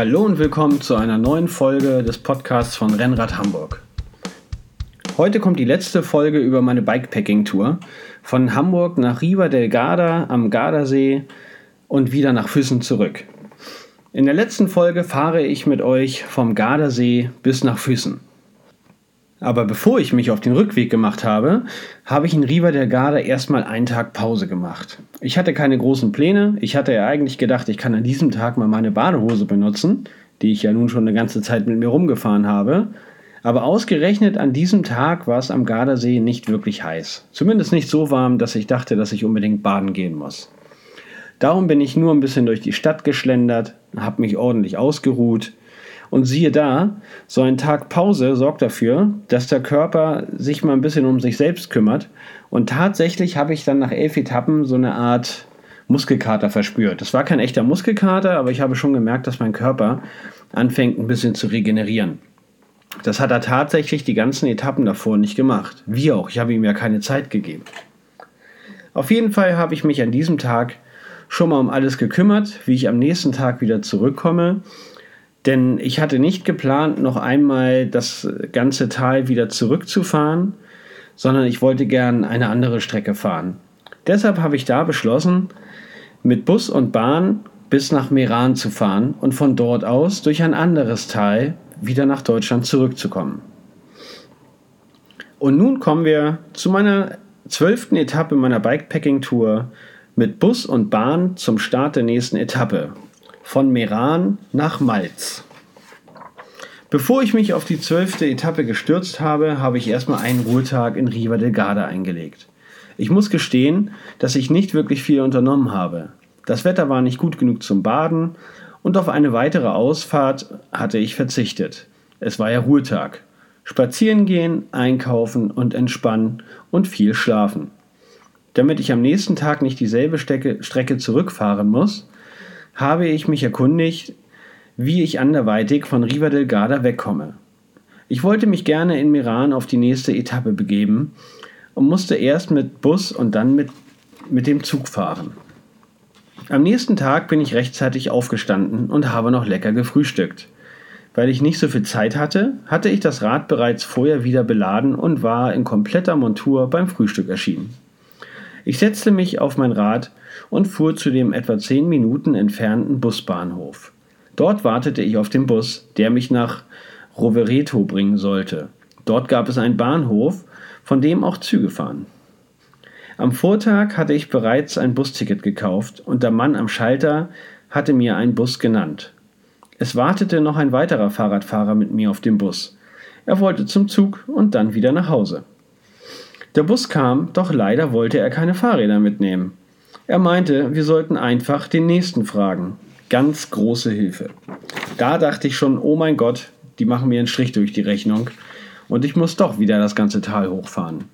Hallo und willkommen zu einer neuen Folge des Podcasts von Rennrad Hamburg. Heute kommt die letzte Folge über meine Bikepacking-Tour von Hamburg nach Riva del Garda am Gardasee und wieder nach Füssen zurück. In der letzten Folge fahre ich mit euch vom Gardasee bis nach Füssen. Aber bevor ich mich auf den Rückweg gemacht habe, habe ich in Riva del Garda erstmal einen Tag Pause gemacht. Ich hatte keine großen Pläne. Ich hatte ja eigentlich gedacht, ich kann an diesem Tag mal meine Badehose benutzen, die ich ja nun schon eine ganze Zeit mit mir rumgefahren habe. Aber ausgerechnet an diesem Tag war es am Gardasee nicht wirklich heiß. Zumindest nicht so warm, dass ich dachte, dass ich unbedingt baden gehen muss. Darum bin ich nur ein bisschen durch die Stadt geschlendert, habe mich ordentlich ausgeruht und siehe da, so ein Tag Pause sorgt dafür, dass der Körper sich mal ein bisschen um sich selbst kümmert. Und tatsächlich habe ich dann nach elf Etappen so eine Art Muskelkater verspürt. Das war kein echter Muskelkater, aber ich habe schon gemerkt, dass mein Körper anfängt ein bisschen zu regenerieren. Das hat er tatsächlich die ganzen Etappen davor nicht gemacht. Wie auch, ich habe ihm ja keine Zeit gegeben. Auf jeden Fall habe ich mich an diesem Tag schon mal um alles gekümmert, wie ich am nächsten Tag wieder zurückkomme denn ich hatte nicht geplant, noch einmal das ganze Tal wieder zurückzufahren, sondern ich wollte gern eine andere Strecke fahren. Deshalb habe ich da beschlossen, mit Bus und Bahn bis nach Meran zu fahren und von dort aus durch ein anderes Tal wieder nach Deutschland zurückzukommen. Und nun kommen wir zu meiner zwölften Etappe meiner Bikepacking-Tour mit Bus und Bahn zum Start der nächsten Etappe von Meran nach Malz. Bevor ich mich auf die zwölfte Etappe gestürzt habe, habe ich erstmal einen Ruhetag in Riva del Garda eingelegt. Ich muss gestehen, dass ich nicht wirklich viel unternommen habe. Das Wetter war nicht gut genug zum Baden und auf eine weitere Ausfahrt hatte ich verzichtet. Es war ja Ruhetag. Spazieren gehen, einkaufen und entspannen und viel schlafen. Damit ich am nächsten Tag nicht dieselbe Strecke zurückfahren muss, habe ich mich erkundigt, wie ich anderweitig von Riva del Garda wegkomme. Ich wollte mich gerne in Meran auf die nächste Etappe begeben und musste erst mit Bus und dann mit, mit dem Zug fahren. Am nächsten Tag bin ich rechtzeitig aufgestanden und habe noch lecker gefrühstückt. Weil ich nicht so viel Zeit hatte, hatte ich das Rad bereits vorher wieder beladen und war in kompletter Montur beim Frühstück erschienen. Ich setzte mich auf mein Rad und fuhr zu dem etwa zehn Minuten entfernten Busbahnhof. Dort wartete ich auf den Bus, der mich nach Rovereto bringen sollte. Dort gab es einen Bahnhof, von dem auch Züge fahren. Am Vortag hatte ich bereits ein Busticket gekauft und der Mann am Schalter hatte mir einen Bus genannt. Es wartete noch ein weiterer Fahrradfahrer mit mir auf dem Bus. Er wollte zum Zug und dann wieder nach Hause. Der Bus kam, doch leider wollte er keine Fahrräder mitnehmen. Er meinte, wir sollten einfach den nächsten fragen. Ganz große Hilfe. Da dachte ich schon, oh mein Gott, die machen mir einen Strich durch die Rechnung und ich muss doch wieder das ganze Tal hochfahren.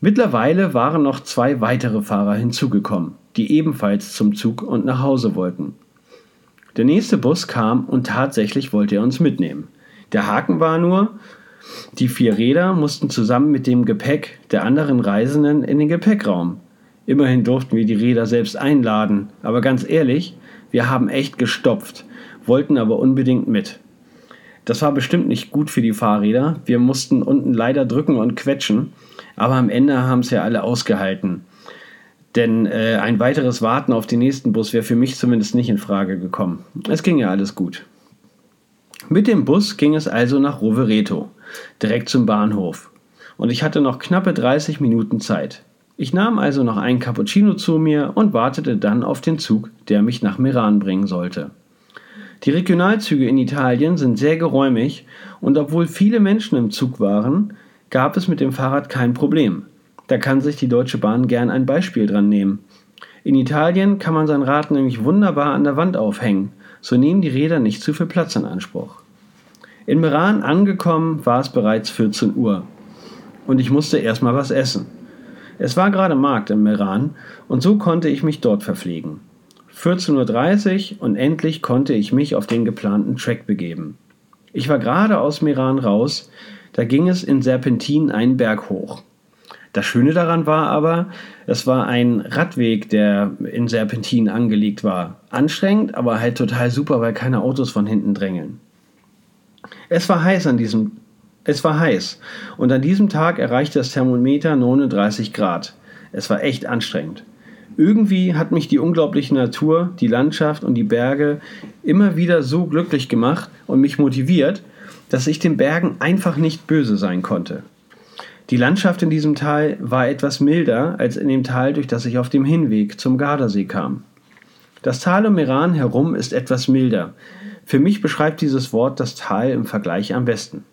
Mittlerweile waren noch zwei weitere Fahrer hinzugekommen, die ebenfalls zum Zug und nach Hause wollten. Der nächste Bus kam und tatsächlich wollte er uns mitnehmen. Der Haken war nur, die vier Räder mussten zusammen mit dem Gepäck der anderen Reisenden in den Gepäckraum. Immerhin durften wir die Räder selbst einladen, aber ganz ehrlich, wir haben echt gestopft, wollten aber unbedingt mit. Das war bestimmt nicht gut für die Fahrräder. Wir mussten unten leider drücken und quetschen, aber am Ende haben es ja alle ausgehalten. Denn äh, ein weiteres Warten auf den nächsten Bus wäre für mich zumindest nicht in Frage gekommen. Es ging ja alles gut. Mit dem Bus ging es also nach Rovereto, direkt zum Bahnhof. Und ich hatte noch knappe 30 Minuten Zeit. Ich nahm also noch einen Cappuccino zu mir und wartete dann auf den Zug, der mich nach Meran bringen sollte. Die Regionalzüge in Italien sind sehr geräumig und obwohl viele Menschen im Zug waren, gab es mit dem Fahrrad kein Problem. Da kann sich die Deutsche Bahn gern ein Beispiel dran nehmen. In Italien kann man sein Rad nämlich wunderbar an der Wand aufhängen so nehmen die Räder nicht zu viel Platz in Anspruch. In Meran angekommen war es bereits 14 Uhr und ich musste erstmal was essen. Es war gerade Markt in Meran und so konnte ich mich dort verpflegen. 14.30 Uhr und endlich konnte ich mich auf den geplanten Track begeben. Ich war gerade aus Meran raus, da ging es in Serpentin einen Berg hoch. Das Schöne daran war aber, es war ein Radweg, der in Serpentinen angelegt war. Anstrengend, aber halt total super, weil keine Autos von hinten drängeln. Es war heiß an diesem es war heiß und an diesem Tag erreichte das Thermometer 39 Grad. Es war echt anstrengend. Irgendwie hat mich die unglaubliche Natur, die Landschaft und die Berge immer wieder so glücklich gemacht und mich motiviert, dass ich den Bergen einfach nicht böse sein konnte. Die Landschaft in diesem Tal war etwas milder als in dem Tal, durch das ich auf dem Hinweg zum Gardasee kam. Das Tal um Meran herum ist etwas milder. Für mich beschreibt dieses Wort das Tal im Vergleich am besten.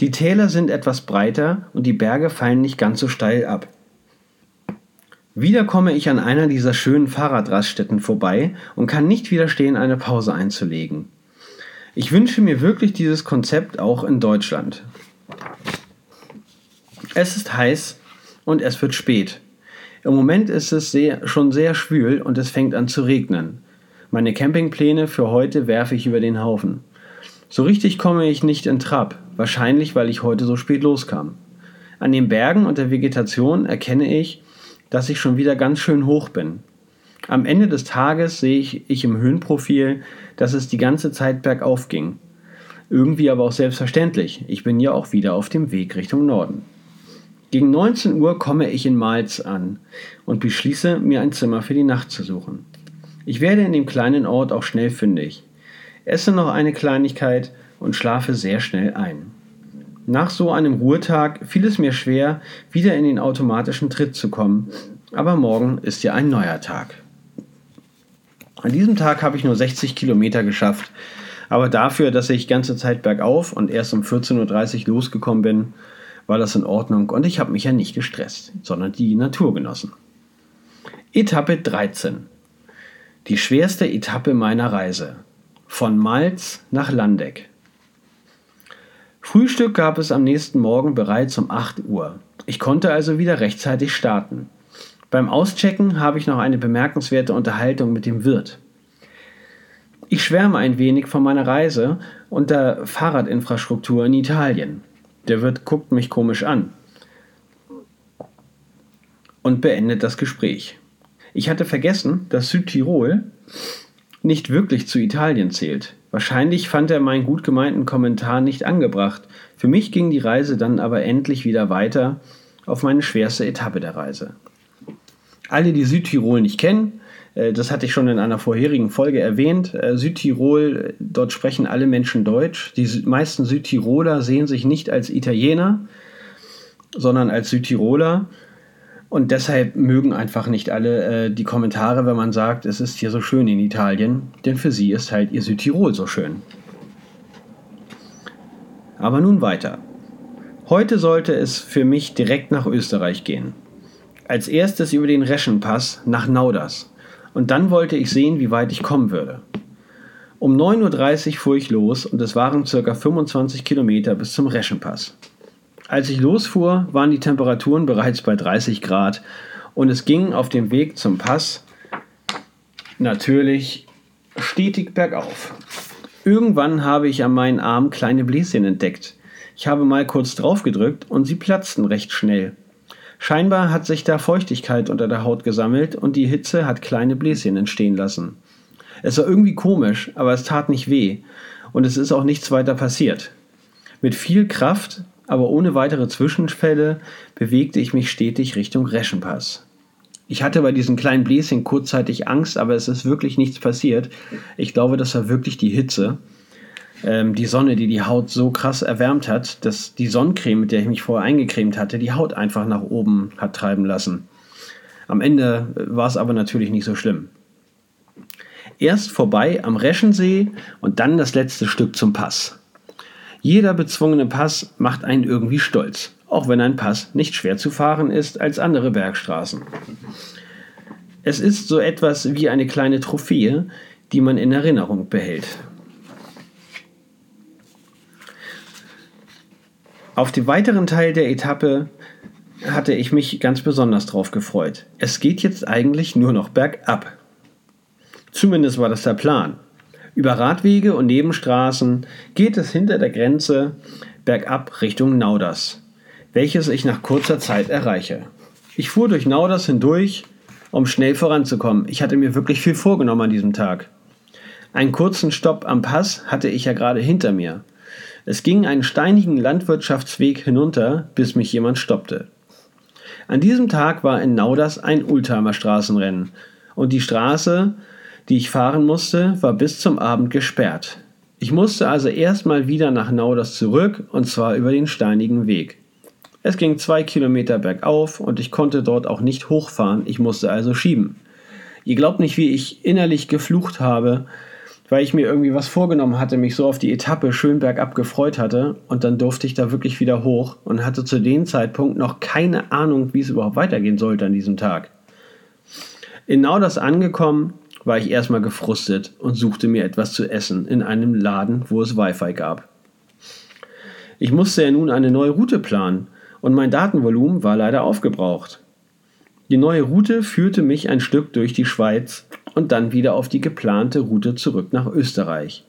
Die Täler sind etwas breiter und die Berge fallen nicht ganz so steil ab. Wieder komme ich an einer dieser schönen Fahrradraststätten vorbei und kann nicht widerstehen, eine Pause einzulegen. Ich wünsche mir wirklich dieses Konzept auch in Deutschland. Es ist heiß und es wird spät. Im Moment ist es sehr, schon sehr schwül und es fängt an zu regnen. Meine Campingpläne für heute werfe ich über den Haufen. So richtig komme ich nicht in Trab, wahrscheinlich weil ich heute so spät loskam. An den Bergen und der Vegetation erkenne ich, dass ich schon wieder ganz schön hoch bin. Am Ende des Tages sehe ich, ich im Höhenprofil, dass es die ganze Zeit bergauf ging. Irgendwie aber auch selbstverständlich, ich bin ja auch wieder auf dem Weg Richtung Norden. Gegen 19 Uhr komme ich in Malz an und beschließe, mir ein Zimmer für die Nacht zu suchen. Ich werde in dem kleinen Ort auch schnell fündig, esse noch eine Kleinigkeit und schlafe sehr schnell ein. Nach so einem Ruhetag fiel es mir schwer, wieder in den automatischen Tritt zu kommen, aber morgen ist ja ein neuer Tag. An diesem Tag habe ich nur 60 Kilometer geschafft, aber dafür, dass ich ganze Zeit bergauf und erst um 14.30 Uhr losgekommen bin, war das in Ordnung und ich habe mich ja nicht gestresst, sondern die Natur genossen. Etappe 13. Die schwerste Etappe meiner Reise. Von Malz nach Landeck. Frühstück gab es am nächsten Morgen bereits um 8 Uhr. Ich konnte also wieder rechtzeitig starten. Beim Auschecken habe ich noch eine bemerkenswerte Unterhaltung mit dem Wirt. Ich schwärme ein wenig von meiner Reise und der Fahrradinfrastruktur in Italien. Der Wirt guckt mich komisch an und beendet das Gespräch. Ich hatte vergessen, dass Südtirol nicht wirklich zu Italien zählt. Wahrscheinlich fand er meinen gut gemeinten Kommentar nicht angebracht. Für mich ging die Reise dann aber endlich wieder weiter auf meine schwerste Etappe der Reise. Alle, die Südtirol nicht kennen, äh, das hatte ich schon in einer vorherigen Folge erwähnt. Äh, Südtirol, dort sprechen alle Menschen Deutsch. Die meisten Südtiroler sehen sich nicht als Italiener, sondern als Südtiroler. Und deshalb mögen einfach nicht alle äh, die Kommentare, wenn man sagt, es ist hier so schön in Italien, denn für sie ist halt ihr Südtirol so schön. Aber nun weiter. Heute sollte es für mich direkt nach Österreich gehen. Als erstes über den Reschenpass nach Nauders und dann wollte ich sehen, wie weit ich kommen würde. Um 9.30 Uhr fuhr ich los und es waren ca. 25 Kilometer bis zum Reschenpass. Als ich losfuhr, waren die Temperaturen bereits bei 30 Grad und es ging auf dem Weg zum Pass natürlich stetig bergauf. Irgendwann habe ich an meinen Arm kleine Bläschen entdeckt. Ich habe mal kurz drauf gedrückt und sie platzten recht schnell. Scheinbar hat sich da Feuchtigkeit unter der Haut gesammelt und die Hitze hat kleine Bläschen entstehen lassen. Es war irgendwie komisch, aber es tat nicht weh und es ist auch nichts weiter passiert. Mit viel Kraft, aber ohne weitere Zwischenfälle, bewegte ich mich stetig Richtung Reschenpass. Ich hatte bei diesen kleinen Bläschen kurzzeitig Angst, aber es ist wirklich nichts passiert. Ich glaube, das war wirklich die Hitze ähm, die Sonne, die die Haut so krass erwärmt hat, dass die Sonnencreme, mit der ich mich vorher eingecremt hatte, die Haut einfach nach oben hat treiben lassen. Am Ende war es aber natürlich nicht so schlimm. Erst vorbei am Reschensee und dann das letzte Stück zum Pass. Jeder bezwungene Pass macht einen irgendwie stolz, auch wenn ein Pass nicht schwer zu fahren ist als andere Bergstraßen. Es ist so etwas wie eine kleine Trophäe, die man in Erinnerung behält. Auf den weiteren Teil der Etappe hatte ich mich ganz besonders drauf gefreut. Es geht jetzt eigentlich nur noch bergab. Zumindest war das der Plan. Über Radwege und Nebenstraßen geht es hinter der Grenze bergab Richtung Nauders. welches ich nach kurzer Zeit erreiche. Ich fuhr durch Nauders hindurch, um schnell voranzukommen. Ich hatte mir wirklich viel vorgenommen an diesem Tag. Einen kurzen Stopp am Pass hatte ich ja gerade hinter mir. Es ging einen steinigen Landwirtschaftsweg hinunter, bis mich jemand stoppte. An diesem Tag war in Nauders ein Ultimer Straßenrennen und die Straße, die ich fahren musste, war bis zum Abend gesperrt. Ich musste also erstmal wieder nach Nauders zurück und zwar über den steinigen Weg. Es ging zwei Kilometer bergauf und ich konnte dort auch nicht hochfahren, ich musste also schieben. Ihr glaubt nicht, wie ich innerlich geflucht habe, weil ich mir irgendwie was vorgenommen hatte, mich so auf die Etappe schön bergab gefreut hatte und dann durfte ich da wirklich wieder hoch und hatte zu dem Zeitpunkt noch keine Ahnung, wie es überhaupt weitergehen sollte an diesem Tag. In Nauders angekommen, war ich erstmal gefrustet und suchte mir etwas zu essen in einem Laden, wo es Wi-Fi gab. Ich musste ja nun eine neue Route planen und mein Datenvolumen war leider aufgebraucht. Die neue Route führte mich ein Stück durch die Schweiz und dann wieder auf die geplante Route zurück nach Österreich.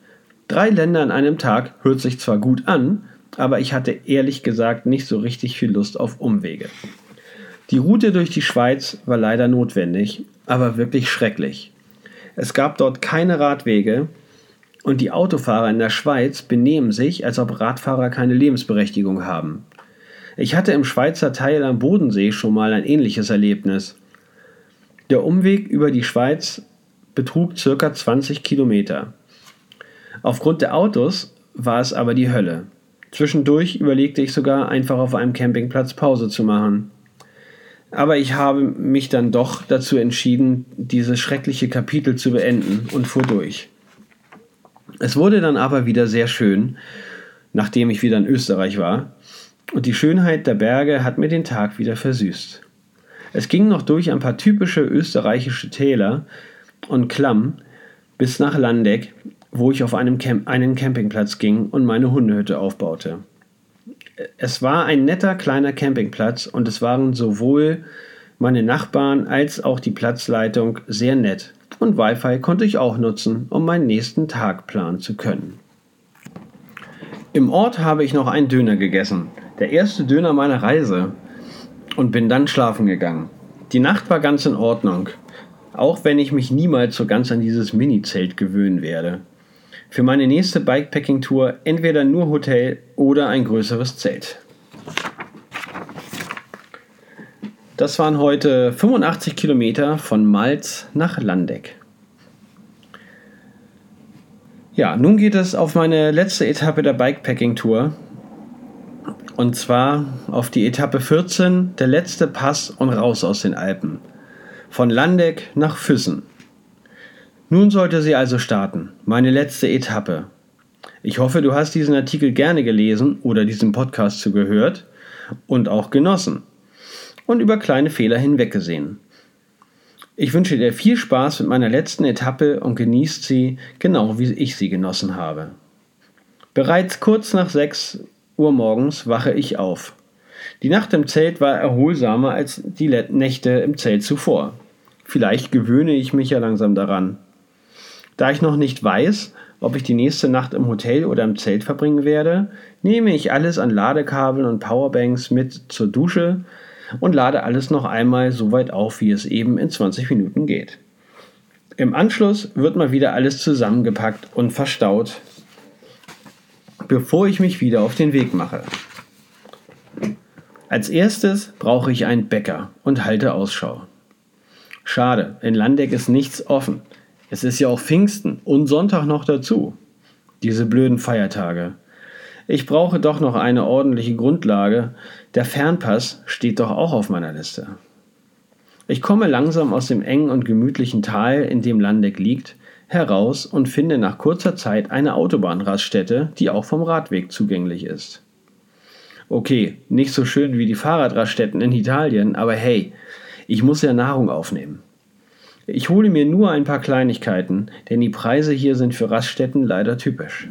Drei Länder an einem Tag hört sich zwar gut an, aber ich hatte ehrlich gesagt nicht so richtig viel Lust auf Umwege. Die Route durch die Schweiz war leider notwendig, aber wirklich schrecklich. Es gab dort keine Radwege und die Autofahrer in der Schweiz benehmen sich, als ob Radfahrer keine Lebensberechtigung haben. Ich hatte im Schweizer Teil am Bodensee schon mal ein ähnliches Erlebnis. Der Umweg über die Schweiz betrug ca. 20 Kilometer. Aufgrund der Autos war es aber die Hölle. Zwischendurch überlegte ich sogar einfach auf einem Campingplatz Pause zu machen. Aber ich habe mich dann doch dazu entschieden, dieses schreckliche Kapitel zu beenden und fuhr durch. Es wurde dann aber wieder sehr schön, nachdem ich wieder in Österreich war, und die Schönheit der Berge hat mir den Tag wieder versüßt. Es ging noch durch ein paar typische österreichische Täler und Klamm bis nach Landeck, wo ich auf einem Camp einen Campingplatz ging und meine Hundehütte aufbaute. Es war ein netter kleiner Campingplatz und es waren sowohl meine Nachbarn als auch die Platzleitung sehr nett und Wi-Fi konnte ich auch nutzen, um meinen nächsten Tag planen zu können. Im Ort habe ich noch einen Döner gegessen, der erste Döner meiner Reise, und bin dann schlafen gegangen. Die Nacht war ganz in Ordnung, auch wenn ich mich niemals so ganz an dieses Mini-Zelt gewöhnen werde. Für meine nächste Bikepacking-Tour entweder nur Hotel oder ein größeres Zelt. Das waren heute 85 Kilometer von Malz nach Landeck. Ja, nun geht es auf meine letzte Etappe der Bikepacking-Tour. Und zwar auf die Etappe 14, der letzte Pass und raus aus den Alpen. Von Landeck nach Füssen. Nun sollte sie also starten, meine letzte Etappe. Ich hoffe, du hast diesen Artikel gerne gelesen oder diesen Podcast zugehört und auch genossen und über kleine Fehler hinweggesehen. Ich wünsche dir viel Spaß mit meiner letzten Etappe und genießt sie genau wie ich sie genossen habe. Bereits kurz nach sechs Uhr morgens wache ich auf. Die Nacht im Zelt war erholsamer als die Nächte im Zelt zuvor. Vielleicht gewöhne ich mich ja langsam daran. Da ich noch nicht weiß, ob ich die nächste Nacht im Hotel oder im Zelt verbringen werde, nehme ich alles an Ladekabeln und Powerbanks mit zur Dusche und lade alles noch einmal so weit auf, wie es eben in 20 Minuten geht. Im Anschluss wird mal wieder alles zusammengepackt und verstaut bevor ich mich wieder auf den Weg mache. Als erstes brauche ich einen Bäcker und halte Ausschau. Schade, in Landeck ist nichts offen. Es ist ja auch Pfingsten und Sonntag noch dazu. Diese blöden Feiertage. Ich brauche doch noch eine ordentliche Grundlage. Der Fernpass steht doch auch auf meiner Liste. Ich komme langsam aus dem engen und gemütlichen Tal, in dem Landeck liegt, heraus und finde nach kurzer Zeit eine Autobahnraststätte, die auch vom Radweg zugänglich ist. Okay, nicht so schön wie die Fahrradraststätten in Italien, aber hey, ich muss ja Nahrung aufnehmen. Ich hole mir nur ein paar Kleinigkeiten, denn die Preise hier sind für Raststätten leider typisch.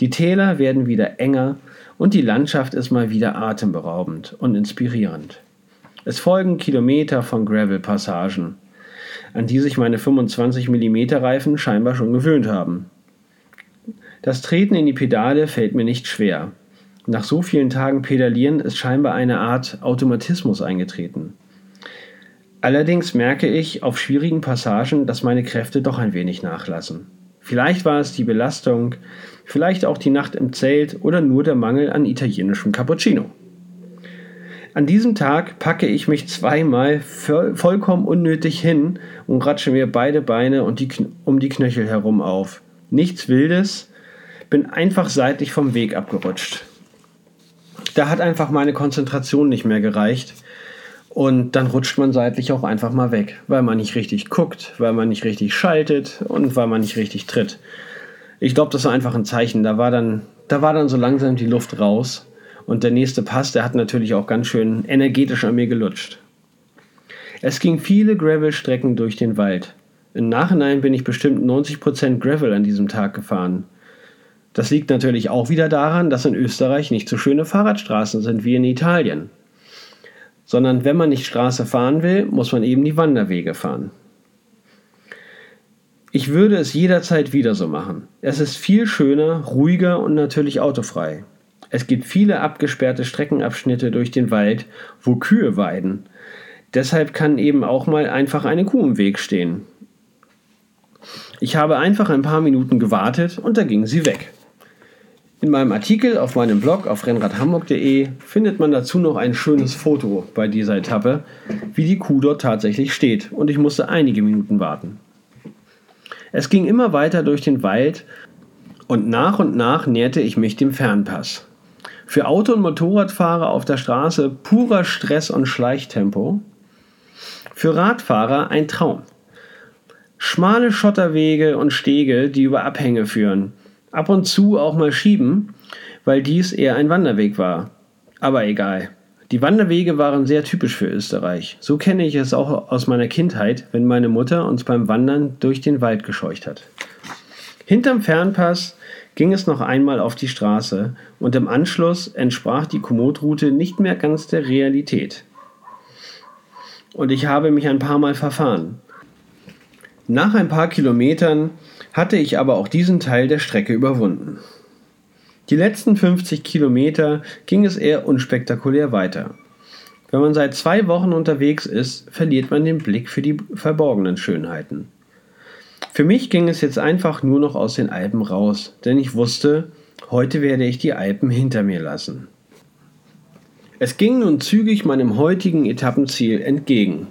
Die Täler werden wieder enger und die Landschaft ist mal wieder atemberaubend und inspirierend. Es folgen Kilometer von Gravel-Passagen, an die sich meine 25 mm Reifen scheinbar schon gewöhnt haben. Das Treten in die Pedale fällt mir nicht schwer. Nach so vielen Tagen Pedalieren ist scheinbar eine Art Automatismus eingetreten. Allerdings merke ich auf schwierigen Passagen, dass meine Kräfte doch ein wenig nachlassen. Vielleicht war es die Belastung, vielleicht auch die Nacht im Zelt oder nur der Mangel an italienischem Cappuccino. An diesem Tag packe ich mich zweimal vollkommen unnötig hin und ratsche mir beide Beine und die, um die Knöchel herum auf. Nichts Wildes, bin einfach seitlich vom Weg abgerutscht. Da hat einfach meine Konzentration nicht mehr gereicht und dann rutscht man seitlich auch einfach mal weg, weil man nicht richtig guckt, weil man nicht richtig schaltet und weil man nicht richtig tritt. Ich glaube, das war einfach ein Zeichen. Da war dann, da war dann so langsam die Luft raus. Und der nächste Pass, der hat natürlich auch ganz schön energetisch an mir gelutscht. Es ging viele Gravel-Strecken durch den Wald. Im Nachhinein bin ich bestimmt 90% Gravel an diesem Tag gefahren. Das liegt natürlich auch wieder daran, dass in Österreich nicht so schöne Fahrradstraßen sind wie in Italien sondern wenn man nicht Straße fahren will, muss man eben die Wanderwege fahren. Ich würde es jederzeit wieder so machen. Es ist viel schöner, ruhiger und natürlich autofrei. Es gibt viele abgesperrte Streckenabschnitte durch den Wald, wo Kühe weiden. Deshalb kann eben auch mal einfach eine Kuh im Weg stehen. Ich habe einfach ein paar Minuten gewartet und da ging sie weg. In meinem Artikel auf meinem Blog auf rennradhamburg.de findet man dazu noch ein schönes Foto bei dieser Etappe, wie die Kuh dort tatsächlich steht und ich musste einige Minuten warten. Es ging immer weiter durch den Wald und nach und nach näherte ich mich dem Fernpass. Für Auto- und Motorradfahrer auf der Straße purer Stress und Schleichtempo. Für Radfahrer ein Traum. Schmale Schotterwege und Stege, die über Abhänge führen ab und zu auch mal schieben, weil dies eher ein Wanderweg war. Aber egal. Die Wanderwege waren sehr typisch für Österreich. So kenne ich es auch aus meiner Kindheit, wenn meine Mutter uns beim Wandern durch den Wald gescheucht hat. Hinterm Fernpass ging es noch einmal auf die Straße und im Anschluss entsprach die Komoot-Route nicht mehr ganz der Realität. Und ich habe mich ein paar Mal verfahren. Nach ein paar Kilometern hatte ich aber auch diesen Teil der Strecke überwunden. Die letzten 50 Kilometer ging es eher unspektakulär weiter. Wenn man seit zwei Wochen unterwegs ist, verliert man den Blick für die verborgenen Schönheiten. Für mich ging es jetzt einfach nur noch aus den Alpen raus, denn ich wusste, heute werde ich die Alpen hinter mir lassen. Es ging nun zügig meinem heutigen Etappenziel entgegen.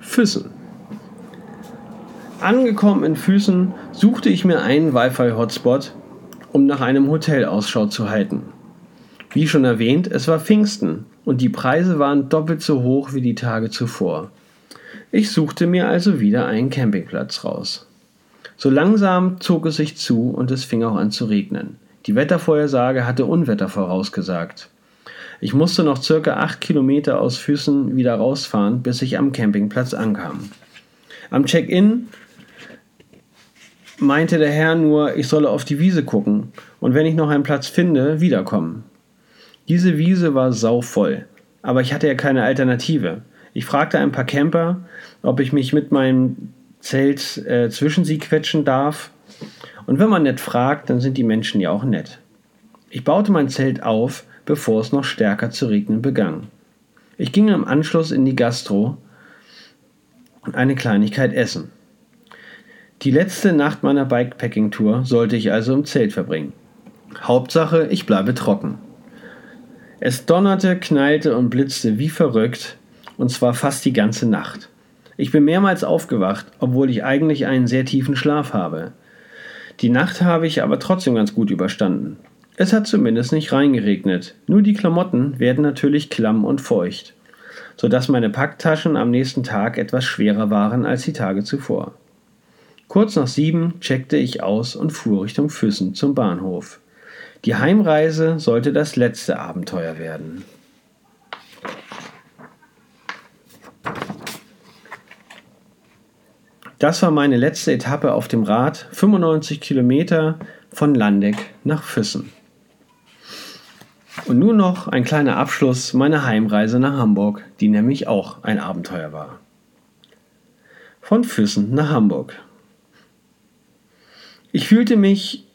Füssen. Angekommen in Füßen suchte ich mir einen Wi-Fi-Hotspot, um nach einem Hotel Ausschau zu halten. Wie schon erwähnt, es war Pfingsten und die Preise waren doppelt so hoch wie die Tage zuvor. Ich suchte mir also wieder einen Campingplatz raus. So langsam zog es sich zu und es fing auch an zu regnen. Die Wettervorhersage hatte Unwetter vorausgesagt. Ich musste noch circa 8 Kilometer aus Füßen wieder rausfahren, bis ich am Campingplatz ankam. Am Check-in meinte der Herr nur, ich solle auf die Wiese gucken und wenn ich noch einen Platz finde, wiederkommen. Diese Wiese war sauvoll, aber ich hatte ja keine Alternative. Ich fragte ein paar Camper, ob ich mich mit meinem Zelt äh, zwischen sie quetschen darf. Und wenn man nett fragt, dann sind die Menschen ja auch nett. Ich baute mein Zelt auf, bevor es noch stärker zu regnen begann. Ich ging im Anschluss in die Gastro und eine Kleinigkeit essen. Die letzte Nacht meiner Bikepacking-Tour sollte ich also im Zelt verbringen. Hauptsache, ich bleibe trocken. Es donnerte, knallte und blitzte wie verrückt, und zwar fast die ganze Nacht. Ich bin mehrmals aufgewacht, obwohl ich eigentlich einen sehr tiefen Schlaf habe. Die Nacht habe ich aber trotzdem ganz gut überstanden. Es hat zumindest nicht reingeregnet, nur die Klamotten werden natürlich klamm und feucht, sodass meine Packtaschen am nächsten Tag etwas schwerer waren als die Tage zuvor. Kurz nach sieben checkte ich aus und fuhr Richtung Füssen zum Bahnhof. Die Heimreise sollte das letzte Abenteuer werden. Das war meine letzte Etappe auf dem Rad, 95 Kilometer von Landeck nach Füssen. Und nun noch ein kleiner Abschluss meiner Heimreise nach Hamburg, die nämlich auch ein Abenteuer war. Von Füssen nach Hamburg. Ich fühlte mich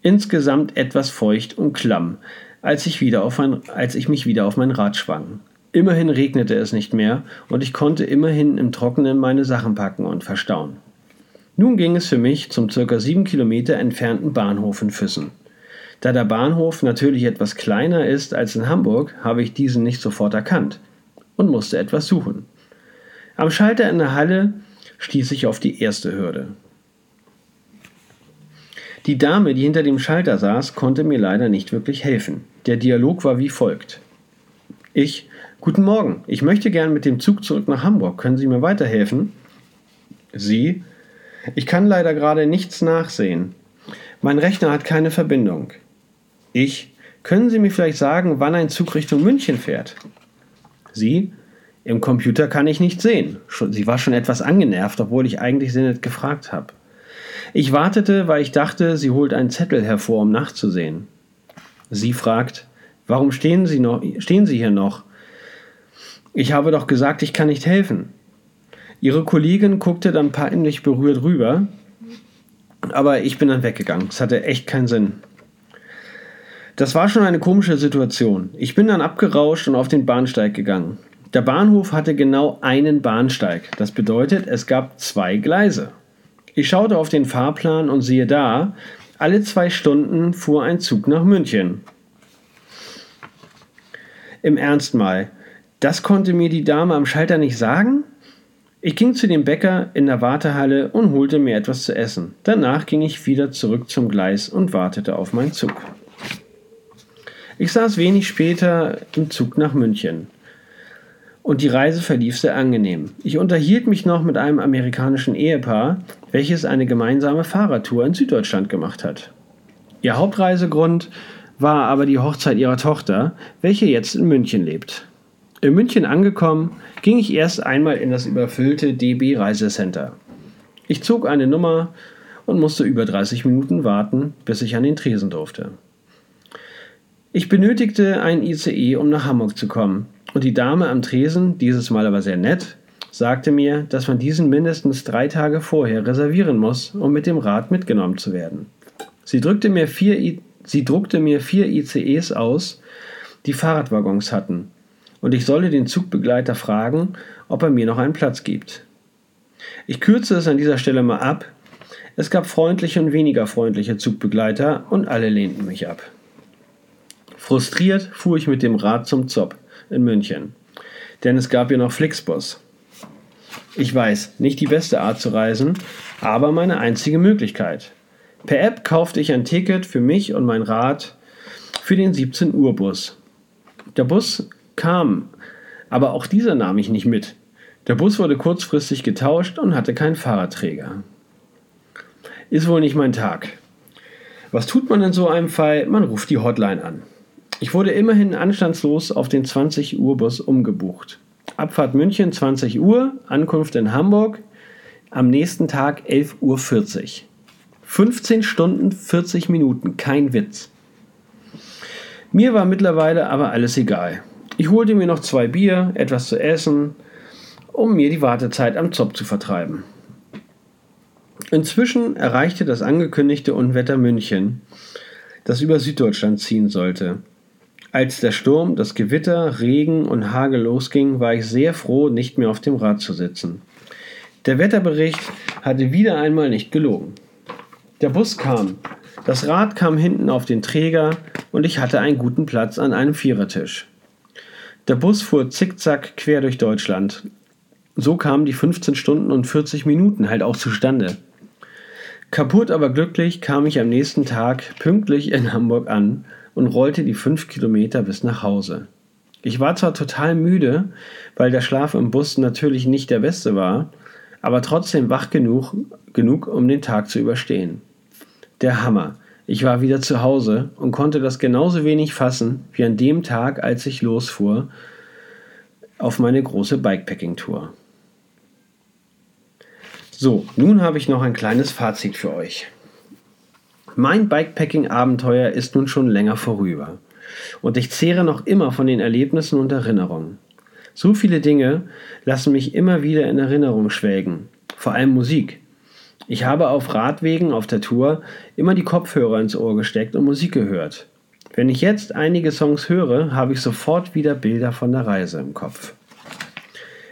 insgesamt etwas feucht und klamm, als ich, wieder auf mein, als ich mich wieder auf mein Rad schwang. Immerhin regnete es nicht mehr und ich konnte immerhin im Trockenen meine Sachen packen und verstauen. Nun ging es für mich zum circa sieben Kilometer entfernten Bahnhof in Füssen. Da der Bahnhof natürlich etwas kleiner ist als in Hamburg, habe ich diesen nicht sofort erkannt und musste etwas suchen. Am Schalter in der Halle stieß ich auf die erste Hürde. Die Dame, die hinter dem Schalter saß, konnte mir leider nicht wirklich helfen. Der Dialog war wie folgt. Ich, guten Morgen, ich möchte gern mit dem Zug zurück nach Hamburg. Können Sie mir weiterhelfen? Sie, ich kann leider gerade nichts nachsehen. Mein Rechner hat keine Verbindung. Ich, können Sie mir vielleicht sagen, wann ein Zug Richtung München fährt? Sie, im Computer kann ich nicht sehen. Sie war schon etwas angenervt, obwohl ich eigentlich sie nicht gefragt habe. Ich wartete, weil ich dachte, sie holt einen Zettel hervor, um nachzusehen. Sie fragt, warum stehen Sie, noch, stehen sie hier noch? Ich habe doch gesagt, ich kann nicht helfen. Ihre Kollegin guckte dann peinlich berührt rüber, aber ich bin dann weggegangen. Es hatte echt keinen Sinn. Das war schon eine komische Situation. Ich bin dann abgerauscht und auf den Bahnsteig gegangen. Der Bahnhof hatte genau einen Bahnsteig. Das bedeutet, es gab zwei Gleise. Ich schaute auf den Fahrplan und siehe da, alle zwei Stunden fuhr ein Zug nach München. Im Ernst mal, das konnte mir die Dame am Schalter nicht sagen? Ich ging zu dem Bäcker in der Wartehalle und holte mir etwas zu essen. Danach ging ich wieder zurück zum Gleis und wartete auf meinen Zug. Ich saß wenig später im Zug nach München und die Reise verlief sehr angenehm. Ich unterhielt mich noch mit einem amerikanischen Ehepaar, welches eine gemeinsame Fahrradtour in Süddeutschland gemacht hat. Ihr Hauptreisegrund war aber die Hochzeit ihrer Tochter, welche jetzt in München lebt. In München angekommen, ging ich erst einmal in das überfüllte DB Reisecenter. Ich zog eine Nummer und musste über 30 Minuten warten, bis ich an den Tresen durfte. Ich benötigte ein ICE, um nach Hamburg zu kommen, und die Dame am Tresen, dieses Mal aber sehr nett, sagte mir, dass man diesen mindestens drei Tage vorher reservieren muss, um mit dem Rad mitgenommen zu werden. Sie, drückte mir vier I sie druckte mir vier ICEs aus, die Fahrradwaggons hatten, und ich solle den Zugbegleiter fragen, ob er mir noch einen Platz gibt. Ich kürze es an dieser Stelle mal ab. Es gab freundliche und weniger freundliche Zugbegleiter und alle lehnten mich ab. Frustriert fuhr ich mit dem Rad zum Zopp in München. Denn es gab ja noch Flixbus. Ich weiß, nicht die beste Art zu reisen, aber meine einzige Möglichkeit. Per App kaufte ich ein Ticket für mich und mein Rad für den 17 Uhr Bus. Der Bus kam, aber auch dieser nahm ich nicht mit. Der Bus wurde kurzfristig getauscht und hatte keinen Fahrradträger. Ist wohl nicht mein Tag. Was tut man in so einem Fall? Man ruft die Hotline an. Ich wurde immerhin anstandslos auf den 20 Uhr Bus umgebucht. Abfahrt München 20 Uhr, Ankunft in Hamburg am nächsten Tag 11.40 Uhr. 15 Stunden 40 Minuten, kein Witz. Mir war mittlerweile aber alles egal. Ich holte mir noch zwei Bier, etwas zu essen, um mir die Wartezeit am Zopf zu vertreiben. Inzwischen erreichte das angekündigte Unwetter München, das über Süddeutschland ziehen sollte. Als der Sturm, das Gewitter, Regen und Hagel losging, war ich sehr froh, nicht mehr auf dem Rad zu sitzen. Der Wetterbericht hatte wieder einmal nicht gelogen. Der Bus kam. Das Rad kam hinten auf den Träger und ich hatte einen guten Platz an einem Vierertisch. Der Bus fuhr zickzack quer durch Deutschland. So kamen die 15 Stunden und 40 Minuten halt auch zustande. Kaputt aber glücklich kam ich am nächsten Tag pünktlich in Hamburg an und rollte die fünf Kilometer bis nach Hause. Ich war zwar total müde, weil der Schlaf im Bus natürlich nicht der beste war, aber trotzdem wach genug, genug, um den Tag zu überstehen. Der Hammer. Ich war wieder zu Hause und konnte das genauso wenig fassen wie an dem Tag, als ich losfuhr auf meine große Bikepacking-Tour. So, nun habe ich noch ein kleines Fazit für euch. Mein Bikepacking-Abenteuer ist nun schon länger vorüber. Und ich zehre noch immer von den Erlebnissen und Erinnerungen. So viele Dinge lassen mich immer wieder in Erinnerung schwelgen. Vor allem Musik. Ich habe auf Radwegen auf der Tour immer die Kopfhörer ins Ohr gesteckt und Musik gehört. Wenn ich jetzt einige Songs höre, habe ich sofort wieder Bilder von der Reise im Kopf.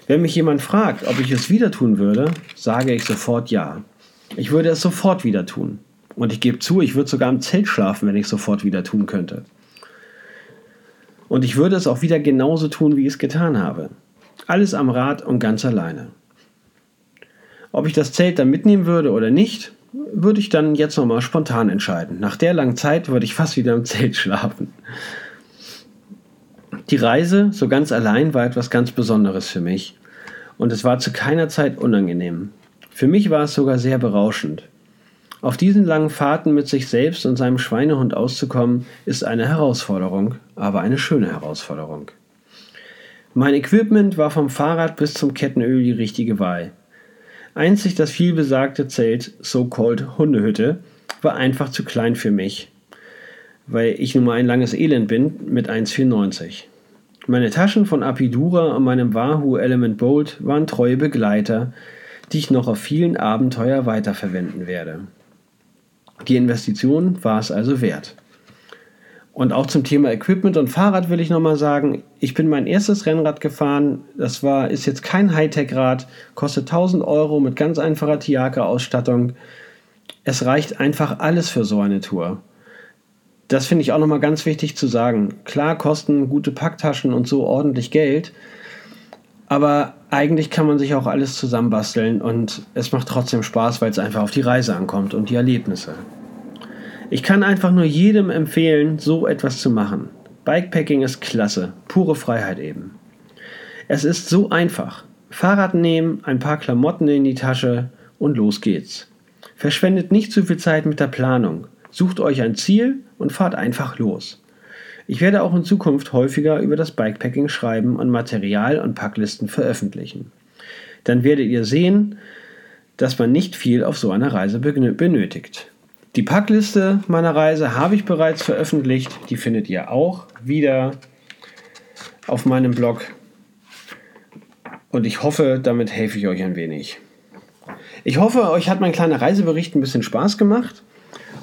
Wenn mich jemand fragt, ob ich es wieder tun würde, sage ich sofort ja. Ich würde es sofort wieder tun. Und ich gebe zu, ich würde sogar im Zelt schlafen, wenn ich sofort wieder tun könnte. Und ich würde es auch wieder genauso tun, wie ich es getan habe. Alles am Rad und ganz alleine. Ob ich das Zelt dann mitnehmen würde oder nicht, würde ich dann jetzt nochmal spontan entscheiden. Nach der langen Zeit würde ich fast wieder im Zelt schlafen. Die Reise so ganz allein war etwas ganz Besonderes für mich und es war zu keiner Zeit unangenehm. Für mich war es sogar sehr berauschend. Auf diesen langen Fahrten mit sich selbst und seinem Schweinehund auszukommen, ist eine Herausforderung, aber eine schöne Herausforderung. Mein Equipment war vom Fahrrad bis zum Kettenöl die richtige Wahl. Einzig das vielbesagte Zelt, so-called Hundehütte, war einfach zu klein für mich, weil ich nun mal ein langes Elend bin mit 1,94. Meine Taschen von Apidura und meinem Wahoo Element Bolt waren treue Begleiter, die ich noch auf vielen Abenteuer weiterverwenden werde. Die Investition war es also wert. Und auch zum Thema Equipment und Fahrrad will ich nochmal sagen, ich bin mein erstes Rennrad gefahren. Das war, ist jetzt kein Hightech-Rad, kostet 1000 Euro mit ganz einfacher Tiaka-Ausstattung. Es reicht einfach alles für so eine Tour. Das finde ich auch nochmal ganz wichtig zu sagen. Klar kosten gute Packtaschen und so ordentlich Geld, aber eigentlich kann man sich auch alles zusammenbasteln und es macht trotzdem Spaß, weil es einfach auf die Reise ankommt und die Erlebnisse. Ich kann einfach nur jedem empfehlen, so etwas zu machen. Bikepacking ist klasse, pure Freiheit eben. Es ist so einfach. Fahrrad nehmen, ein paar Klamotten in die Tasche und los geht's. Verschwendet nicht zu viel Zeit mit der Planung. Sucht euch ein Ziel und fahrt einfach los. Ich werde auch in Zukunft häufiger über das Bikepacking schreiben und Material und Packlisten veröffentlichen. Dann werdet ihr sehen, dass man nicht viel auf so einer Reise benötigt. Die Packliste meiner Reise habe ich bereits veröffentlicht. Die findet ihr auch wieder auf meinem Blog. Und ich hoffe, damit helfe ich euch ein wenig. Ich hoffe, euch hat mein kleiner Reisebericht ein bisschen Spaß gemacht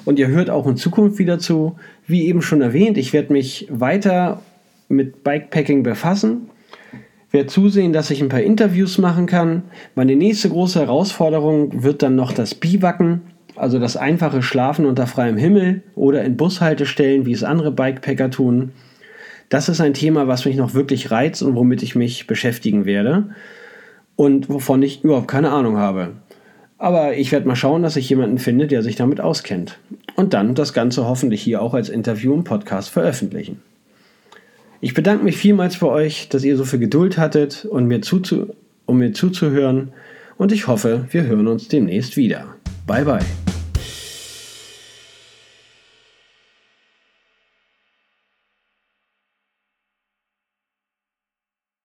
und ihr hört auch in Zukunft wieder zu. Wie eben schon erwähnt, ich werde mich weiter mit Bikepacking befassen, werde zusehen, dass ich ein paar Interviews machen kann. Meine nächste große Herausforderung wird dann noch das Biwacken, also das einfache Schlafen unter freiem Himmel oder in Bushaltestellen, wie es andere Bikepacker tun. Das ist ein Thema, was mich noch wirklich reizt und womit ich mich beschäftigen werde und wovon ich überhaupt keine Ahnung habe. Aber ich werde mal schauen, dass ich jemanden finde, der sich damit auskennt. Und dann das Ganze hoffentlich hier auch als Interview im Podcast veröffentlichen. Ich bedanke mich vielmals bei euch, dass ihr so viel Geduld hattet, und mir um mir zuzuhören. Und ich hoffe, wir hören uns demnächst wieder. Bye bye.